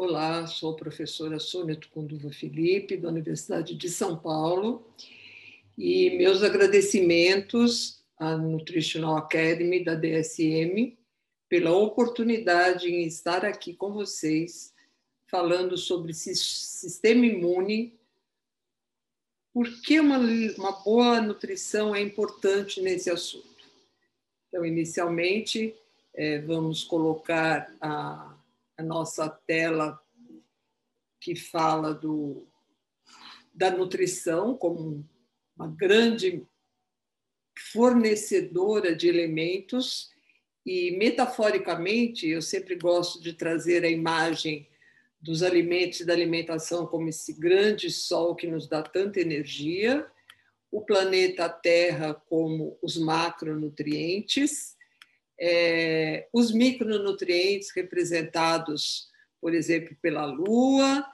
Olá, sou a professora Sônia Tucunduva Felipe, da Universidade de São Paulo, e meus agradecimentos à Nutritional Academy da DSM pela oportunidade em estar aqui com vocês falando sobre sistema imune, por que uma, uma boa nutrição é importante nesse assunto. Então, inicialmente, é, vamos colocar a, a nossa tela que fala do, da nutrição como uma grande fornecedora de elementos e metaforicamente eu sempre gosto de trazer a imagem dos alimentos e da alimentação como esse grande sol que nos dá tanta energia, o planeta Terra como os macronutrientes, é, os micronutrientes representados, por exemplo, pela Lua,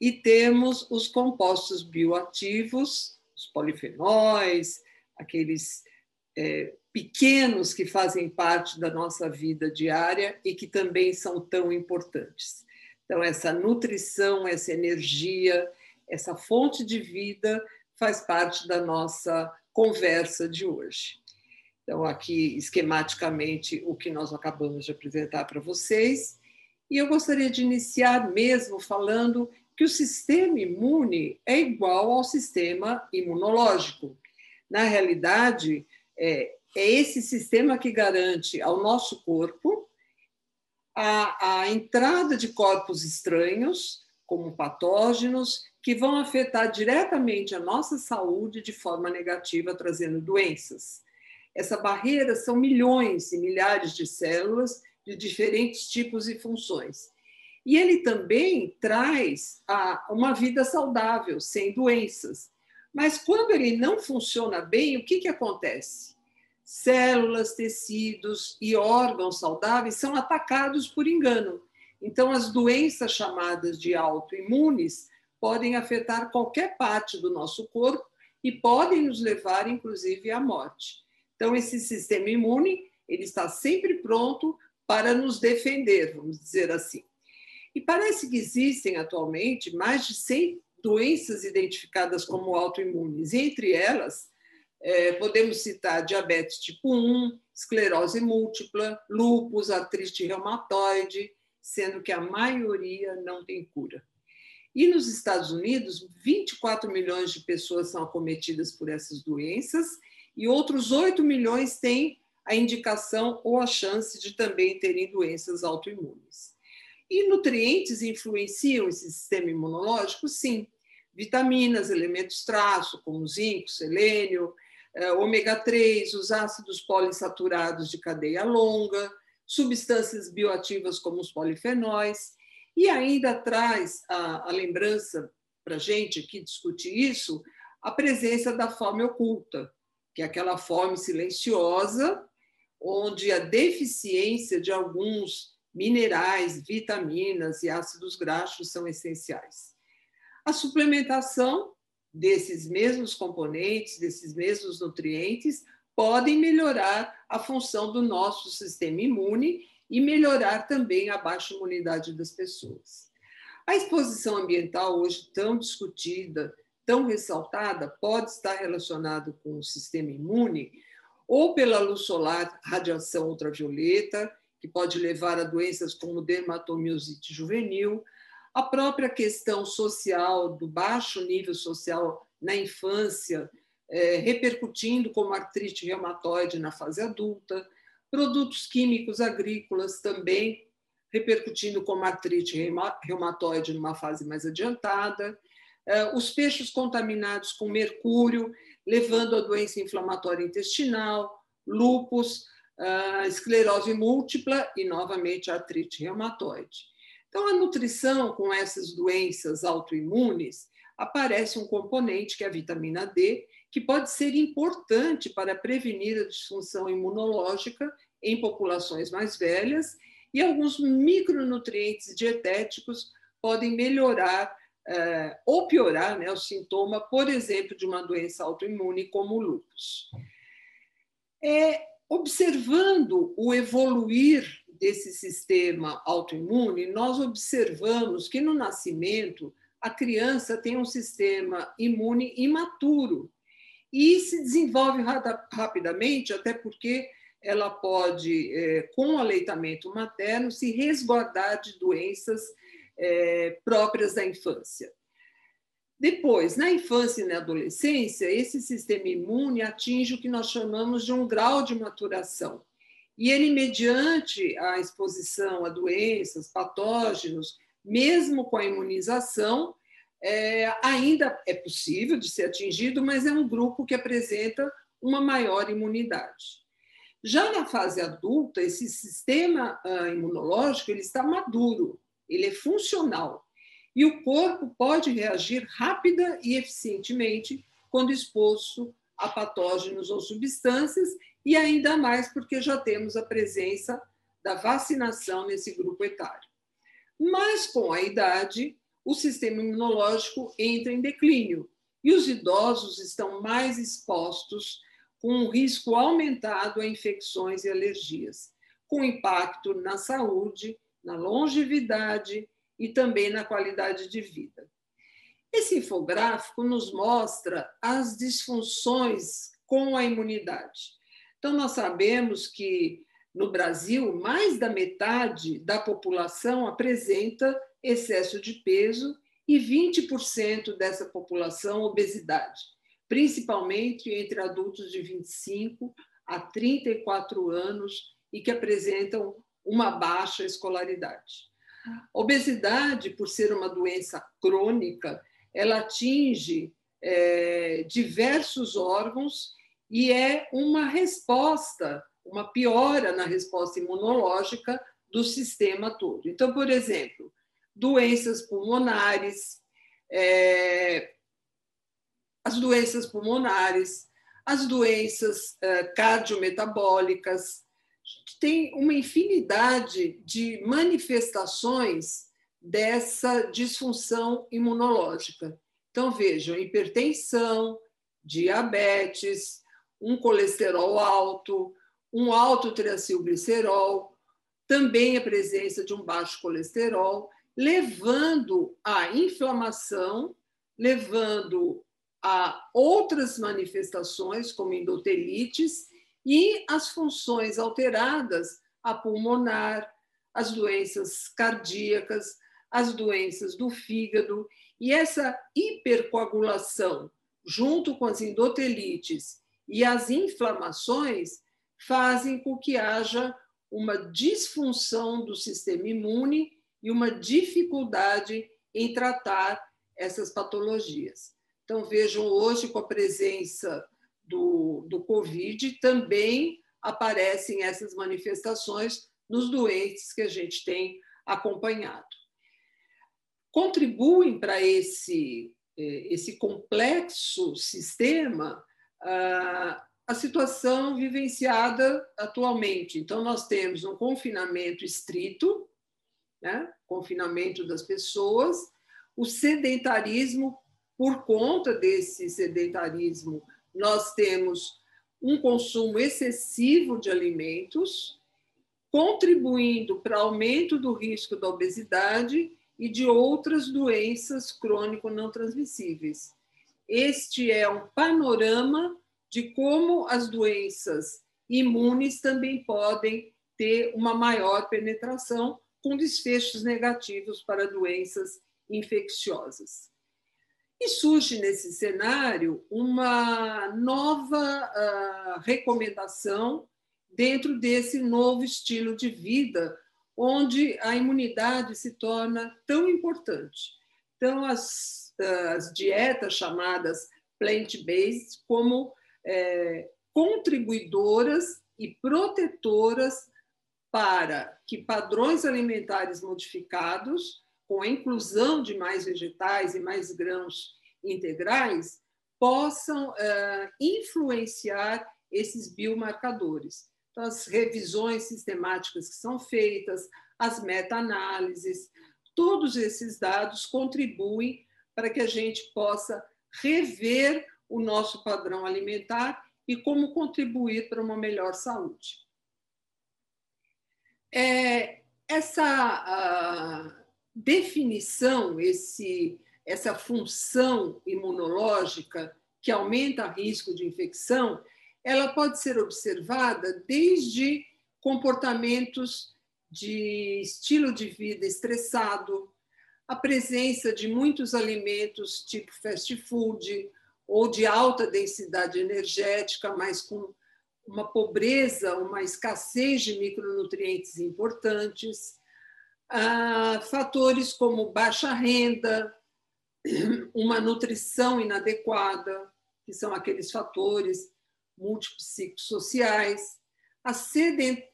e temos os compostos bioativos, os polifenóis, aqueles é, pequenos que fazem parte da nossa vida diária e que também são tão importantes. Então, essa nutrição, essa energia, essa fonte de vida faz parte da nossa conversa de hoje. Então, aqui, esquematicamente, o que nós acabamos de apresentar para vocês. E eu gostaria de iniciar mesmo falando que o sistema imune é igual ao sistema imunológico. Na realidade, é, é esse sistema que garante ao nosso corpo a, a entrada de corpos estranhos, como patógenos, que vão afetar diretamente a nossa saúde de forma negativa, trazendo doenças. Essa barreira são milhões e milhares de células de diferentes tipos e funções. E ele também traz a, uma vida saudável, sem doenças. Mas quando ele não funciona bem, o que, que acontece? células, tecidos e órgãos saudáveis são atacados por engano. Então, as doenças chamadas de autoimunes podem afetar qualquer parte do nosso corpo e podem nos levar, inclusive, à morte. Então, esse sistema imune ele está sempre pronto para nos defender, vamos dizer assim. E parece que existem atualmente mais de 100 doenças identificadas como autoimunes, entre elas é, podemos citar diabetes tipo 1, esclerose múltipla, lúpus, artrite reumatoide, sendo que a maioria não tem cura. E nos Estados Unidos, 24 milhões de pessoas são acometidas por essas doenças e outros 8 milhões têm a indicação ou a chance de também terem doenças autoimunes. E nutrientes influenciam esse sistema imunológico? Sim. Vitaminas, elementos traço, como zinco, selênio, é, ômega 3, os ácidos poliinsaturados de cadeia longa, substâncias bioativas como os polifenóis, e ainda traz a, a lembrança para a gente aqui discutir isso, a presença da fome oculta, que é aquela fome silenciosa, onde a deficiência de alguns minerais, vitaminas e ácidos graxos são essenciais. A suplementação desses mesmos componentes, desses mesmos nutrientes, podem melhorar a função do nosso sistema imune e melhorar também a baixa imunidade das pessoas. A exposição ambiental, hoje tão discutida, tão ressaltada, pode estar relacionada com o sistema imune, ou pela luz solar, radiação ultravioleta, que pode levar a doenças como dermatomiosite juvenil, a própria questão social, do baixo nível social na infância, é, repercutindo como artrite reumatoide na fase adulta, produtos químicos agrícolas também repercutindo como artrite reumatoide numa fase mais adiantada, os peixes contaminados com mercúrio, levando a doença inflamatória intestinal, lúpus, esclerose múltipla e, novamente, artrite reumatoide. Então, a nutrição com essas doenças autoimunes aparece um componente, que é a vitamina D, que pode ser importante para prevenir a disfunção imunológica em populações mais velhas, e alguns micronutrientes dietéticos podem melhorar eh, ou piorar né, o sintoma, por exemplo, de uma doença autoimune como o lúpus. É, observando o evoluir desse sistema autoimune, nós observamos que no nascimento a criança tem um sistema imune imaturo e se desenvolve rapidamente, até porque ela pode, é, com o aleitamento materno, se resguardar de doenças é, próprias da infância. Depois, na infância e na adolescência, esse sistema imune atinge o que nós chamamos de um grau de maturação. E ele, mediante a exposição a doenças, patógenos, mesmo com a imunização, é, ainda é possível de ser atingido, mas é um grupo que apresenta uma maior imunidade. Já na fase adulta, esse sistema uh, imunológico ele está maduro, ele é funcional e o corpo pode reagir rápida e eficientemente quando exposto a patógenos ou substâncias e ainda mais porque já temos a presença da vacinação nesse grupo etário. Mas com a idade, o sistema imunológico entra em declínio e os idosos estão mais expostos com um risco aumentado a infecções e alergias, com impacto na saúde, na longevidade e também na qualidade de vida. Esse infográfico nos mostra as disfunções com a imunidade. Então, nós sabemos que no Brasil, mais da metade da população apresenta excesso de peso e 20% dessa população obesidade, principalmente entre adultos de 25 a 34 anos e que apresentam uma baixa escolaridade. A obesidade, por ser uma doença crônica, ela atinge é, diversos órgãos e é uma resposta, uma piora na resposta imunológica do sistema todo. Então, por exemplo, doenças pulmonares, é, as doenças pulmonares, as doenças é, cardiometabólicas, tem uma infinidade de manifestações dessa disfunção imunológica. Então, vejam, hipertensão, diabetes, um colesterol alto, um alto triacilglicerol, também a presença de um baixo colesterol, levando à inflamação, levando a outras manifestações, como endotelites, e as funções alteradas, a pulmonar, as doenças cardíacas, as doenças do fígado, e essa hipercoagulação, junto com as endotelites e as inflamações fazem com que haja uma disfunção do sistema imune e uma dificuldade em tratar essas patologias. Então, vejam hoje, com a presença do, do Covid, também aparecem essas manifestações nos doentes que a gente tem acompanhado. Contribuem para esse, eh, esse complexo sistema a situação vivenciada atualmente. Então, nós temos um confinamento estrito, né? confinamento das pessoas, o sedentarismo, por conta desse sedentarismo, nós temos um consumo excessivo de alimentos, contribuindo para aumento do risco da obesidade e de outras doenças crônico não transmissíveis. Este é um panorama de como as doenças imunes também podem ter uma maior penetração com desfechos negativos para doenças infecciosas. E surge nesse cenário uma nova uh, recomendação dentro desse novo estilo de vida, onde a imunidade se torna tão importante. Então, as as dietas chamadas plant-based como é, contribuidoras e protetoras para que padrões alimentares modificados, com a inclusão de mais vegetais e mais grãos integrais, possam é, influenciar esses biomarcadores. Então, as revisões sistemáticas que são feitas, as meta-análises, todos esses dados contribuem para que a gente possa rever o nosso padrão alimentar e como contribuir para uma melhor saúde. É, essa definição, esse, essa função imunológica que aumenta o risco de infecção, ela pode ser observada desde comportamentos de estilo de vida estressado, a presença de muitos alimentos tipo fast food ou de alta densidade energética, mas com uma pobreza, uma escassez de micronutrientes importantes, ah, fatores como baixa renda, uma nutrição inadequada, que são aqueles fatores multipsicossociais,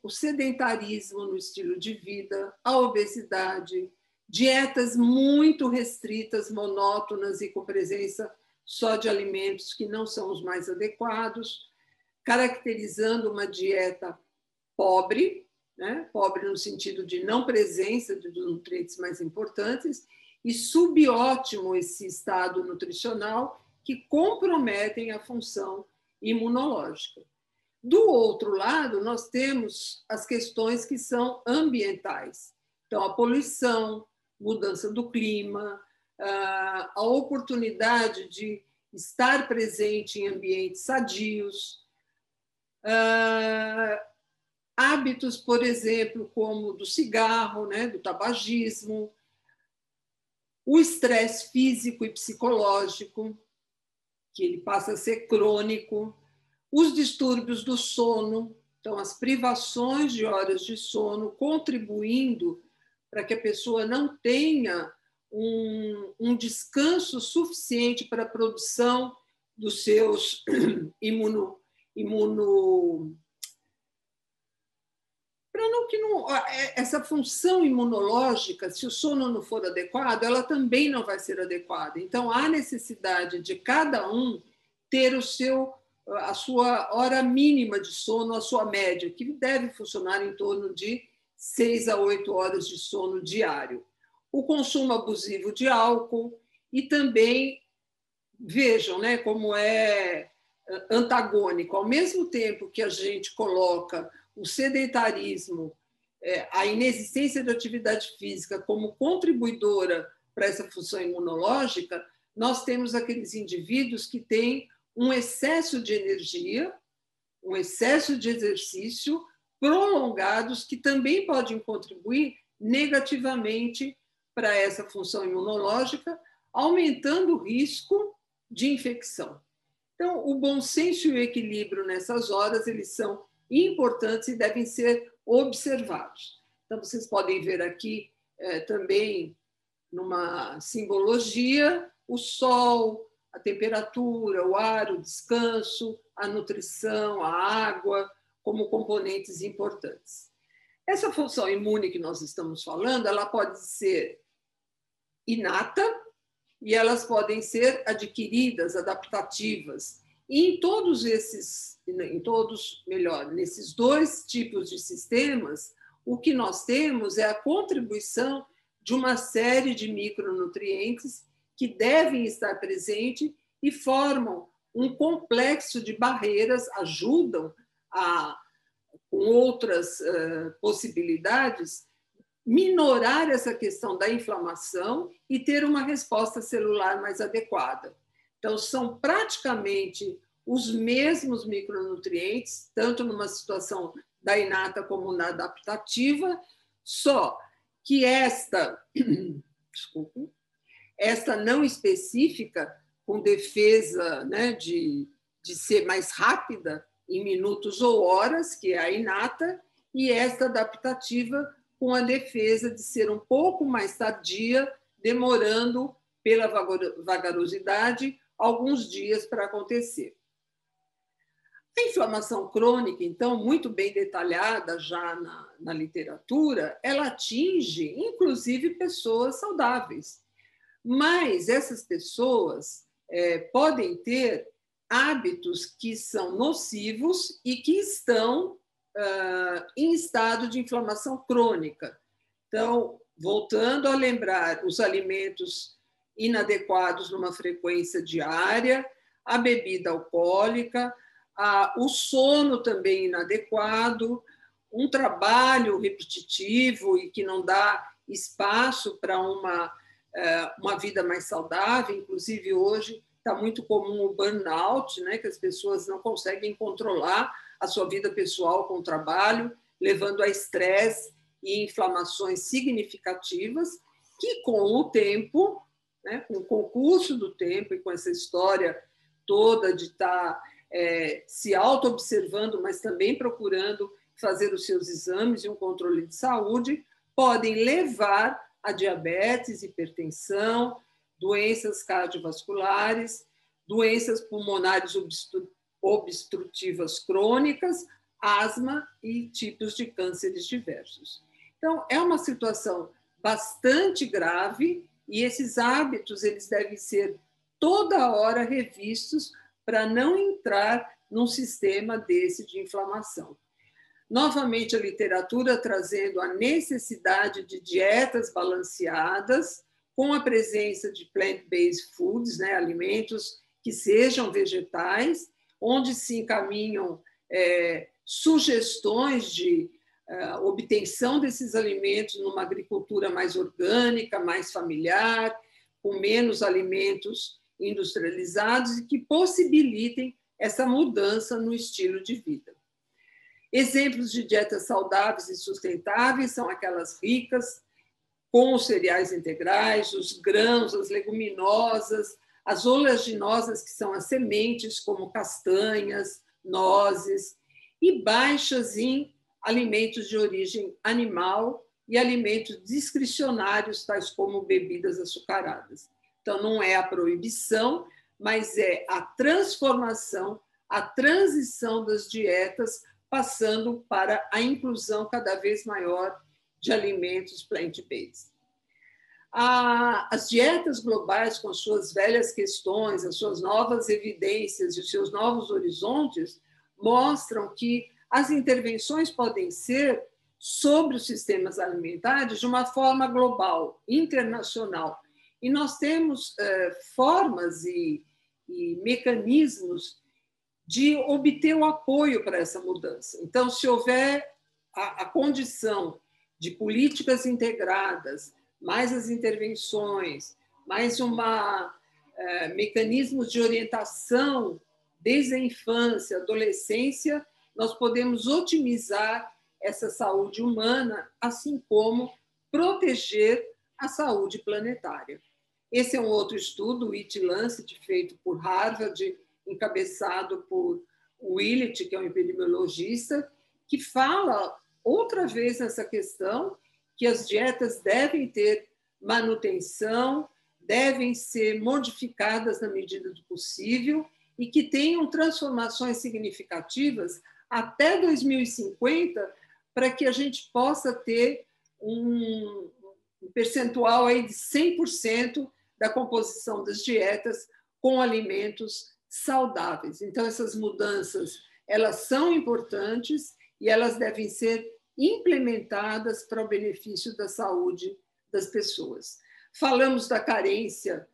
o sedentarismo no estilo de vida, a obesidade, dietas muito restritas, monótonas e com presença só de alimentos que não são os mais adequados, caracterizando uma dieta pobre, né? pobre no sentido de não presença de nutrientes mais importantes, e subótimo esse estado nutricional que comprometem a função imunológica. Do outro lado, nós temos as questões que são ambientais. Então, a poluição, mudança do clima, a oportunidade de estar presente em ambientes sadios, hábitos, por exemplo, como do cigarro, né, do tabagismo, o estresse físico e psicológico, que ele passa a ser crônico, os distúrbios do sono, então as privações de horas de sono contribuindo para que a pessoa não tenha um, um descanso suficiente para a produção dos seus imuno, imuno não que não é, essa função imunológica, se o sono não for adequado, ela também não vai ser adequada. Então há necessidade de cada um ter o seu a sua hora mínima de sono, a sua média, que deve funcionar em torno de seis a oito horas de sono diário. O consumo abusivo de álcool e também vejam, né, como é antagônico. Ao mesmo tempo que a gente coloca o sedentarismo, é, a inexistência de atividade física como contribuidora para essa função imunológica, nós temos aqueles indivíduos que têm um excesso de energia, um excesso de exercício prolongados que também podem contribuir negativamente para essa função imunológica, aumentando o risco de infecção. Então, o bom senso e o equilíbrio nessas horas, eles são importantes e devem ser observados. Então, vocês podem ver aqui é, também, numa simbologia, o sol, a temperatura, o ar, o descanso, a nutrição, a água, como componentes importantes. Essa função imune que nós estamos falando, ela pode ser inata e elas podem ser adquiridas, adaptativas. E em todos esses, em todos, melhor, nesses dois tipos de sistemas, o que nós temos é a contribuição de uma série de micronutrientes que devem estar presentes e formam um complexo de barreiras, ajudam a, com outras uh, possibilidades, minorar essa questão da inflamação e ter uma resposta celular mais adequada. Então, são praticamente os mesmos micronutrientes, tanto numa situação da inata como na adaptativa, só que esta, desculpa, esta não específica, com defesa né, de, de ser mais rápida em minutos ou horas, que é a inata, e esta adaptativa com a defesa de ser um pouco mais tardia, demorando pela vagarosidade alguns dias para acontecer. A inflamação crônica, então, muito bem detalhada já na, na literatura, ela atinge inclusive pessoas saudáveis. Mas essas pessoas é, podem ter hábitos que são nocivos e que estão uh, em estado de inflamação crônica. Então, voltando a lembrar os alimentos inadequados numa frequência diária, a bebida alcoólica, a, o sono também inadequado, um trabalho repetitivo e que não dá espaço para uma, é, uma vida mais saudável. Inclusive, hoje está muito comum o burnout, né, que as pessoas não conseguem controlar a sua vida pessoal com o trabalho, levando a estresse e inflamações significativas, que com o tempo, né, com o concurso do tempo e com essa história toda de estar tá, é, se auto-observando, mas também procurando fazer os seus exames e um controle de saúde, podem levar a diabetes, hipertensão, doenças cardiovasculares, doenças pulmonares obstrutivas crônicas, asma e tipos de cânceres diversos. Então, é uma situação bastante grave e esses hábitos eles devem ser toda hora revistos para não entrar num sistema desse de inflamação. Novamente, a literatura trazendo a necessidade de dietas balanceadas, com a presença de plant-based foods, né, alimentos que sejam vegetais, onde se encaminham é, sugestões de é, obtenção desses alimentos numa agricultura mais orgânica, mais familiar, com menos alimentos industrializados e que possibilitem essa mudança no estilo de vida. Exemplos de dietas saudáveis e sustentáveis são aquelas ricas com os cereais integrais, os grãos, as leguminosas, as oleaginosas, que são as sementes, como castanhas, nozes, e baixas em alimentos de origem animal e alimentos discricionários, tais como bebidas açucaradas. Então, não é a proibição, mas é a transformação, a transição das dietas, passando para a inclusão cada vez maior de alimentos plant-based. As dietas globais, com suas velhas questões, as suas novas evidências e os seus novos horizontes, mostram que as intervenções podem ser sobre os sistemas alimentares de uma forma global, internacional. E nós temos eh, formas e, e mecanismos de obter o apoio para essa mudança. Então, se houver a, a condição de políticas integradas, mais as intervenções, mais uma é, mecanismos de orientação desde a infância, adolescência, nós podemos otimizar essa saúde humana, assim como proteger a saúde planetária. Esse é um outro estudo, o It Lancet, feito por Harvard, encabeçado por Willett, que é um epidemiologista, que fala outra vez nessa questão que as dietas devem ter manutenção, devem ser modificadas na medida do possível e que tenham transformações significativas até 2050 para que a gente possa ter um, percentual aí de 100% da composição das dietas com alimentos saudáveis. Então essas mudanças, elas são importantes e elas devem ser implementadas para o benefício da saúde das pessoas. Falamos da carência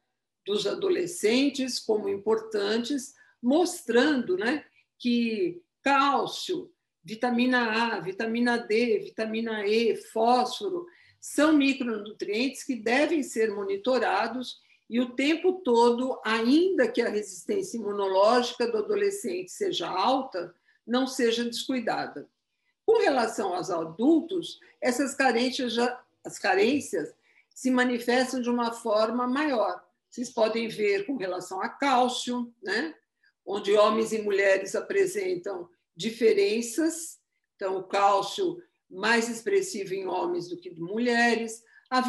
dos adolescentes como importantes, mostrando né, que cálcio, vitamina A, vitamina D, vitamina E, fósforo, são micronutrientes que devem ser monitorados e o tempo todo, ainda que a resistência imunológica do adolescente seja alta, não seja descuidada. Com relação aos adultos, essas carências, já, as carências se manifestam de uma forma maior. Vocês podem ver com relação a cálcio, né? Onde homens e mulheres apresentam diferenças. Então, o cálcio mais expressivo em homens do que em mulheres, a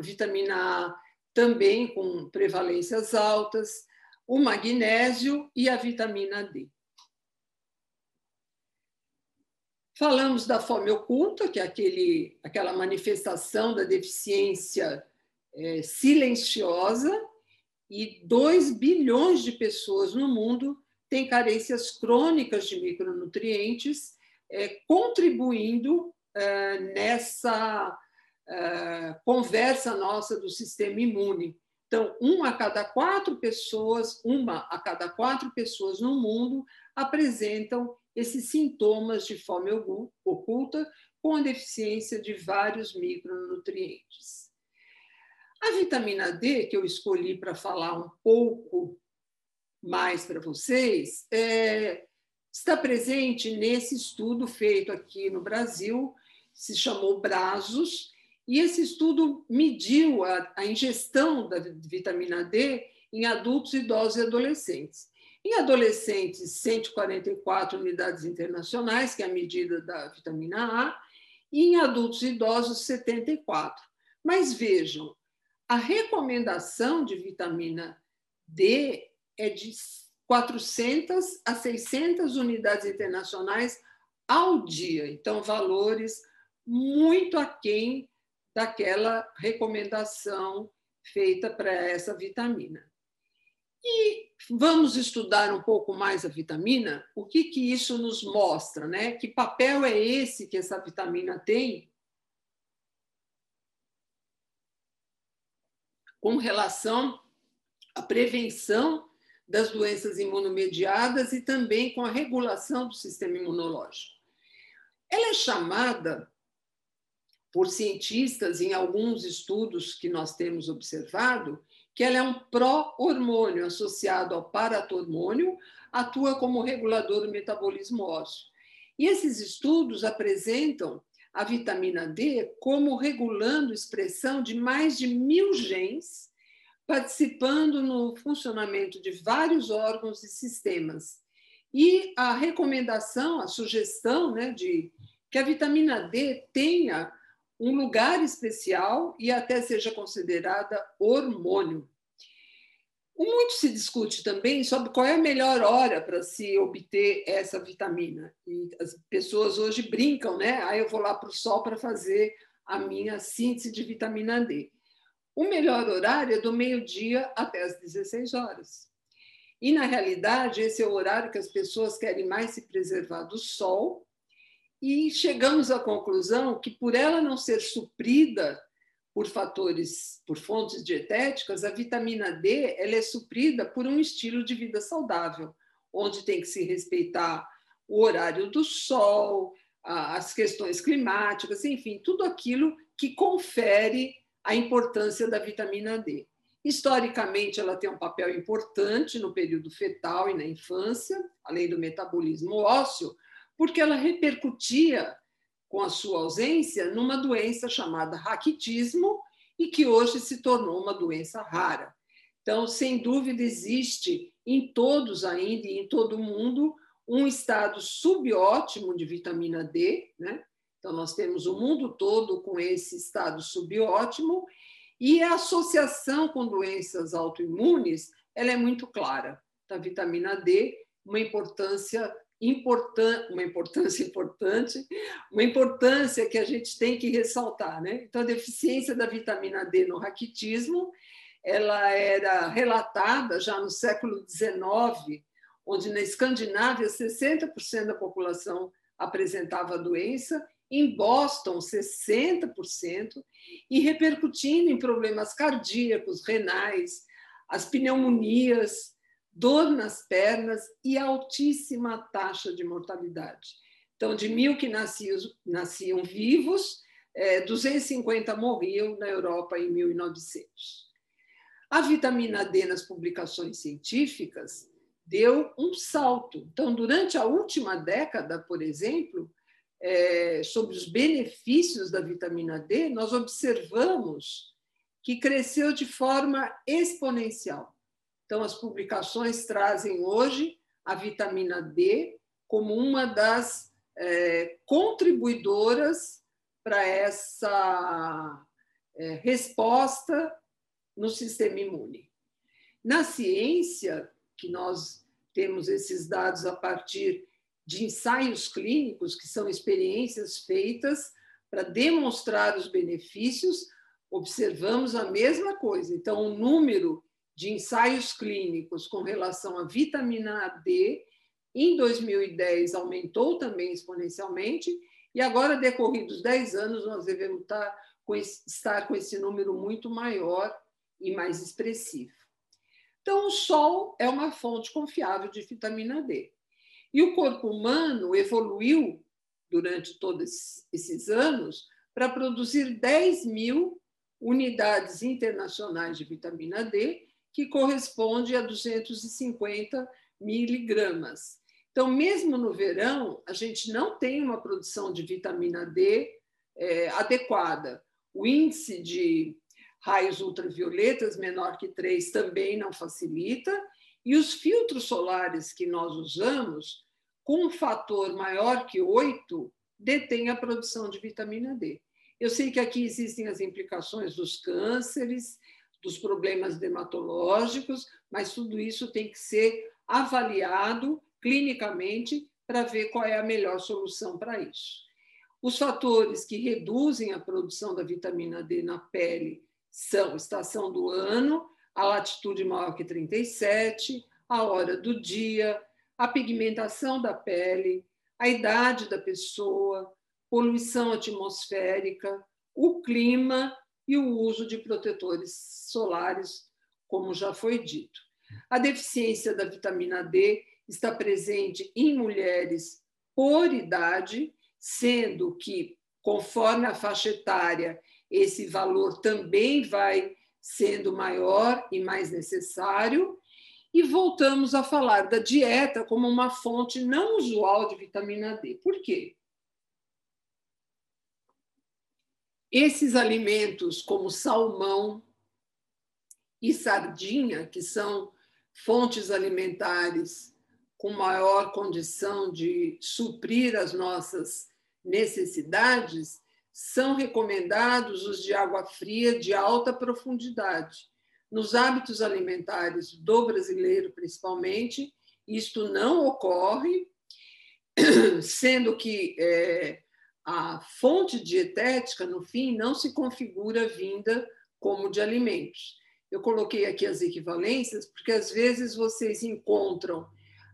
vitamina A também com prevalências altas, o magnésio e a vitamina D. Falamos da fome oculta, que é aquele, aquela manifestação da deficiência é, silenciosa, e 2 bilhões de pessoas no mundo têm carências crônicas de micronutrientes, é, contribuindo é, nessa é, conversa nossa do sistema imune. Então, uma a cada quatro pessoas, uma a cada quatro pessoas no mundo apresentam esses sintomas de fome oculta com deficiência de vários micronutrientes. A vitamina D, que eu escolhi para falar um pouco mais para vocês, é, está presente nesse estudo feito aqui no Brasil, se chamou Brazos, e esse estudo mediu a, a ingestão da vitamina D em adultos, idosos e adolescentes. Em adolescentes, 144 unidades internacionais, que é a medida da vitamina A, e em adultos e idosos, 74. Mas vejam, a recomendação de vitamina D é de 400 a 600 unidades internacionais ao dia. Então, valores muito aquém daquela recomendação feita para essa vitamina. E vamos estudar um pouco mais a vitamina, o que, que isso nos mostra, né? Que papel é esse que essa vitamina tem com relação à prevenção das doenças imunomediadas e também com a regulação do sistema imunológico. Ela é chamada por cientistas em alguns estudos que nós temos observado que ela é um pró-hormônio associado ao paratormônio, atua como regulador do metabolismo ósseo. E esses estudos apresentam a vitamina D como regulando expressão de mais de mil genes, participando no funcionamento de vários órgãos e sistemas. E a recomendação, a sugestão né, de que a vitamina D tenha um lugar especial e até seja considerada hormônio. Muito se discute também sobre qual é a melhor hora para se obter essa vitamina. E as pessoas hoje brincam, né? Aí ah, eu vou lá para o sol para fazer a minha síntese de vitamina D. O melhor horário é do meio-dia até as 16 horas. E, na realidade, esse é o horário que as pessoas querem mais se preservar do sol. E chegamos à conclusão que, por ela não ser suprida por fatores, por fontes dietéticas, a vitamina D ela é suprida por um estilo de vida saudável, onde tem que se respeitar o horário do sol, as questões climáticas, enfim, tudo aquilo que confere a importância da vitamina D. Historicamente, ela tem um papel importante no período fetal e na infância, além do metabolismo ósseo, porque ela repercutia com a sua ausência numa doença chamada raquitismo e que hoje se tornou uma doença rara. Então, sem dúvida, existe em todos ainda e em todo o mundo um estado subótimo de vitamina D, né? Então, nós temos o mundo todo com esse estado subótimo e a associação com doenças autoimunes ela é muito clara. A vitamina D, uma importância importante, uma importância importante, uma importância que a gente tem que ressaltar, né? Então, a deficiência da vitamina D no raquitismo, ela era relatada já no século XIX, onde na Escandinávia 60% da população apresentava a doença, em Boston 60%, e repercutindo em problemas cardíacos, renais, as pneumonias, dor nas pernas e altíssima taxa de mortalidade. Então, de mil que nasciam, nasciam vivos, 250 é, morriam na Europa em 1900. A vitamina D nas publicações científicas deu um salto. Então, durante a última década, por exemplo, é, sobre os benefícios da vitamina D, nós observamos que cresceu de forma exponencial. Então, as publicações trazem hoje a vitamina D como uma das é, contribuidoras para essa é, resposta no sistema imune. Na ciência, que nós temos esses dados a partir de ensaios clínicos, que são experiências feitas para demonstrar os benefícios, observamos a mesma coisa. Então, o número de ensaios clínicos com relação à vitamina D, em 2010 aumentou também exponencialmente, e agora, decorridos 10 anos, nós devemos estar com esse, estar com esse número muito maior e mais expressivo. Então, o sol é uma fonte confiável de vitamina D. E o corpo humano evoluiu durante todos esses anos para produzir 10 mil unidades internacionais de vitamina D, que corresponde a 250 miligramas. Então, mesmo no verão, a gente não tem uma produção de vitamina D é, adequada. O índice de raios ultravioletas menor que 3 também não facilita, e os filtros solares que nós usamos, com um fator maior que 8, detêm a produção de vitamina D. Eu sei que aqui existem as implicações dos cânceres, dos problemas dermatológicos, mas tudo isso tem que ser avaliado clinicamente para ver qual é a melhor solução para isso. Os fatores que reduzem a produção da vitamina D na pele são estação do ano, a latitude maior que 37, a hora do dia, a pigmentação da pele, a idade da pessoa, poluição atmosférica, o clima e o uso de protetores solares, como já foi dito. A deficiência da vitamina D está presente em mulheres por idade, sendo que, conforme a faixa etária, esse valor também vai sendo maior e mais necessário. E voltamos a falar da dieta como uma fonte não usual de vitamina D. Por quê? Esses alimentos, como salmão e sardinha, que são fontes alimentares com maior condição de suprir as nossas necessidades, são recomendados os de água fria de alta profundidade. Nos hábitos alimentares do brasileiro, principalmente, isto não ocorre, sendo que é, a fonte dietética, no fim, não se configura vinda como de alimentos. Eu coloquei aqui as equivalências, porque às vezes vocês encontram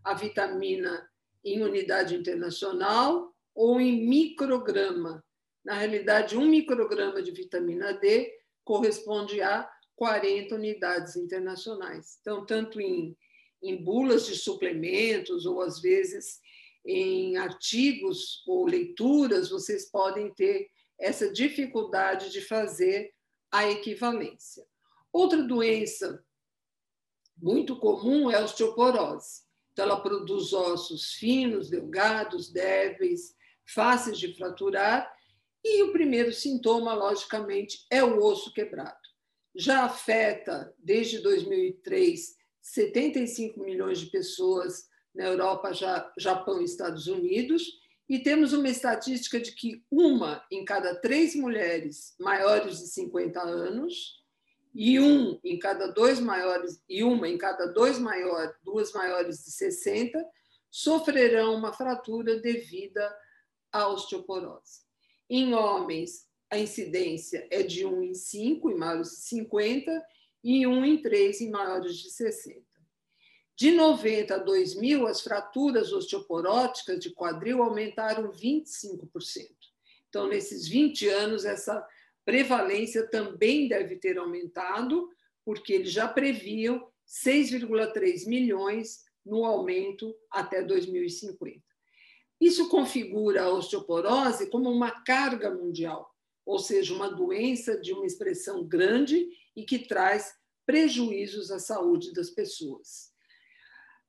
a vitamina em unidade internacional ou em micrograma. Na realidade, um micrograma de vitamina D corresponde a 40 unidades internacionais. Então, tanto em, em bulas de suplementos ou às vezes em artigos ou leituras, vocês podem ter essa dificuldade de fazer a equivalência. Outra doença muito comum é a osteoporose. Então, ela produz ossos finos, delgados, débeis, fáceis de fraturar, e o primeiro sintoma, logicamente, é o osso quebrado. Já afeta, desde 2003, 75 milhões de pessoas na Europa, Japão e Estados Unidos, e temos uma estatística de que uma em cada três mulheres maiores de 50 anos e um em cada dois maiores e uma em cada dois maiores, duas maiores de 60 sofrerão uma fratura devida à osteoporose. Em homens, a incidência é de 1 em 5 em maiores de 50 e 1 em 3 em maiores de 60. De 90 a 2000, as fraturas osteoporóticas de quadril aumentaram 25%. Então, nesses 20 anos, essa prevalência também deve ter aumentado, porque eles já previam 6,3 milhões no aumento até 2050. Isso configura a osteoporose como uma carga mundial, ou seja, uma doença de uma expressão grande e que traz prejuízos à saúde das pessoas.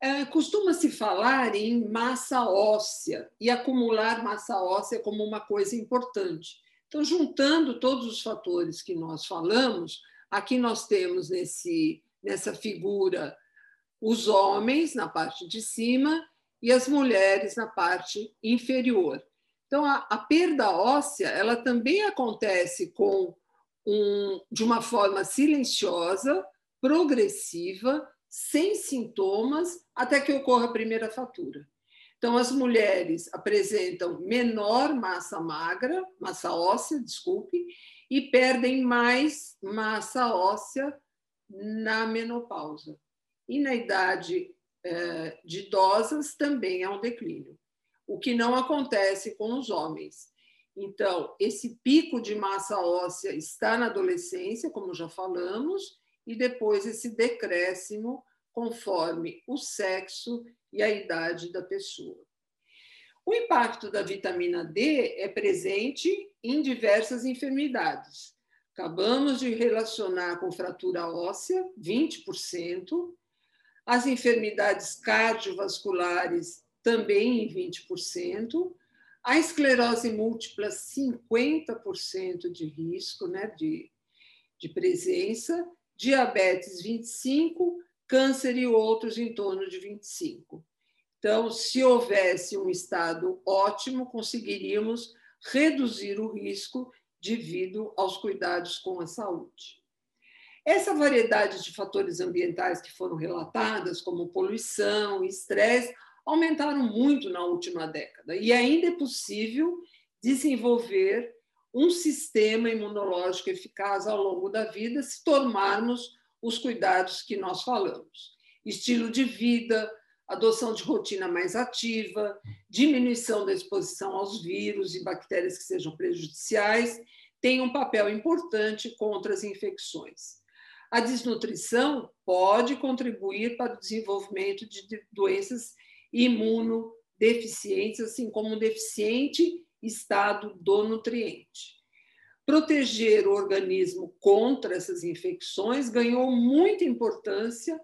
É, Costuma-se falar em massa óssea e acumular massa óssea como uma coisa importante. Então, juntando todos os fatores que nós falamos, aqui nós temos nesse, nessa figura os homens na parte de cima e as mulheres na parte inferior. Então, a, a perda óssea ela também acontece com um, de uma forma silenciosa, progressiva sem sintomas até que ocorra a primeira fatura. Então, as mulheres apresentam menor massa magra, massa óssea, desculpe, e perdem mais massa óssea na menopausa. E na idade eh, de idosas também há um declínio, o que não acontece com os homens. Então, esse pico de massa óssea está na adolescência, como já falamos, e depois esse decréscimo conforme o sexo e a idade da pessoa. O impacto da vitamina D é presente em diversas enfermidades. Acabamos de relacionar com fratura óssea, 20%, as enfermidades cardiovasculares também em 20%, a esclerose múltipla, 50% de risco né, de, de presença, diabetes, 25%, câncer e outros em torno de 25%. Então, se houvesse um estado ótimo, conseguiríamos reduzir o risco devido aos cuidados com a saúde. Essa variedade de fatores ambientais que foram relatadas, como poluição estresse, aumentaram muito na última década e ainda é possível desenvolver um sistema imunológico eficaz ao longo da vida se tomarmos os cuidados que nós falamos. Estilo de vida, adoção de rotina mais ativa, diminuição da exposição aos vírus e bactérias que sejam prejudiciais, tem um papel importante contra as infecções. A desnutrição pode contribuir para o desenvolvimento de doenças imunodeficientes, assim como deficiente estado do nutriente. Proteger o organismo contra essas infecções ganhou muita importância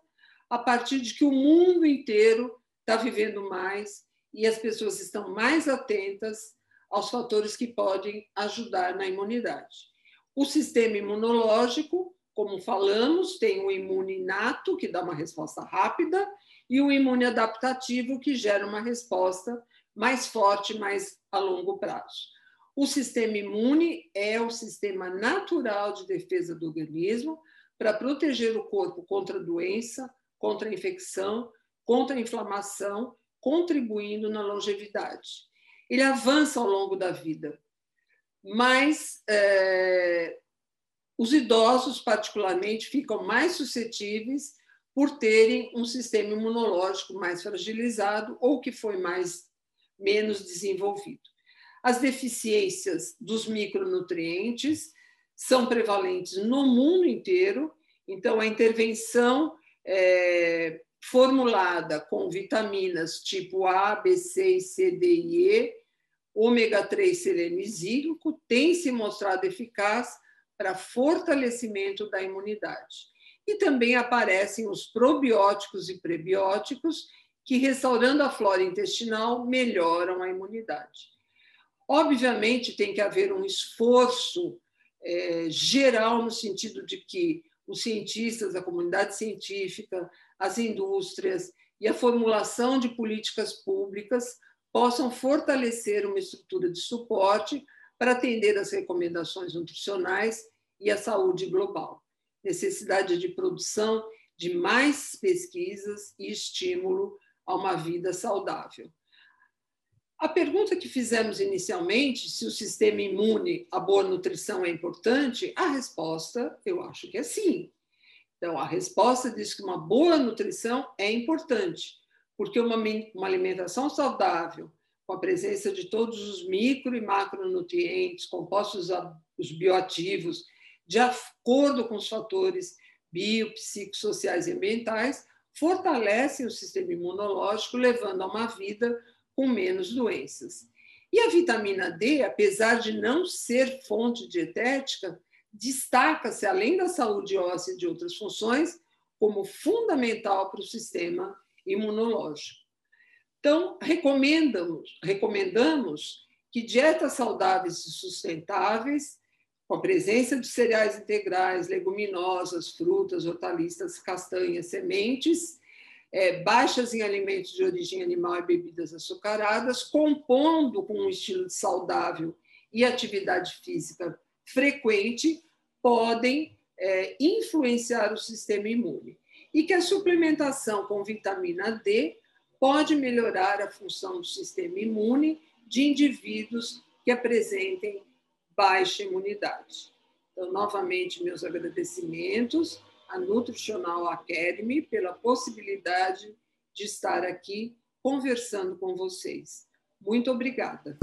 a partir de que o mundo inteiro está vivendo mais e as pessoas estão mais atentas aos fatores que podem ajudar na imunidade. O sistema imunológico, como falamos, tem o imune inato, que dá uma resposta rápida, e o imune adaptativo, que gera uma resposta mais forte, mais a longo prazo. O sistema imune é o sistema natural de defesa do organismo para proteger o corpo contra doença, contra infecção, contra inflamação, contribuindo na longevidade. Ele avança ao longo da vida, mas é, os idosos, particularmente, ficam mais suscetíveis por terem um sistema imunológico mais fragilizado ou que foi mais menos desenvolvido. As deficiências dos micronutrientes são prevalentes no mundo inteiro, então a intervenção é, formulada com vitaminas tipo A, B, C, C, D e E, ômega 3 selenizílico, tem se mostrado eficaz para fortalecimento da imunidade. E também aparecem os probióticos e prebióticos, que, restaurando a flora intestinal, melhoram a imunidade. Obviamente, tem que haver um esforço é, geral, no sentido de que os cientistas, a comunidade científica, as indústrias e a formulação de políticas públicas possam fortalecer uma estrutura de suporte para atender às recomendações nutricionais e à saúde global necessidade de produção de mais pesquisas e estímulo a uma vida saudável. A pergunta que fizemos inicialmente, se o sistema imune, a boa nutrição é importante, a resposta eu acho que é sim. Então, a resposta diz que uma boa nutrição é importante, porque uma, uma alimentação saudável, com a presença de todos os micro e macronutrientes, compostos os bioativos de acordo com os fatores biopsicossociais e ambientais, fortalecem o sistema imunológico, levando a uma vida com menos doenças. E a vitamina D, apesar de não ser fonte dietética, destaca-se, além da saúde óssea e de outras funções, como fundamental para o sistema imunológico. Então, recomendamos, recomendamos que dietas saudáveis e sustentáveis com a presença de cereais integrais, leguminosas, frutas, hortaliças, castanhas, sementes, é, baixas em alimentos de origem animal e bebidas açucaradas, compondo com um estilo saudável e atividade física frequente, podem é, influenciar o sistema imune. E que a suplementação com vitamina D pode melhorar a função do sistema imune de indivíduos que apresentem baixa imunidade. Então, novamente, meus agradecimentos à Nutritional Academy pela possibilidade de estar aqui conversando com vocês. Muito obrigada.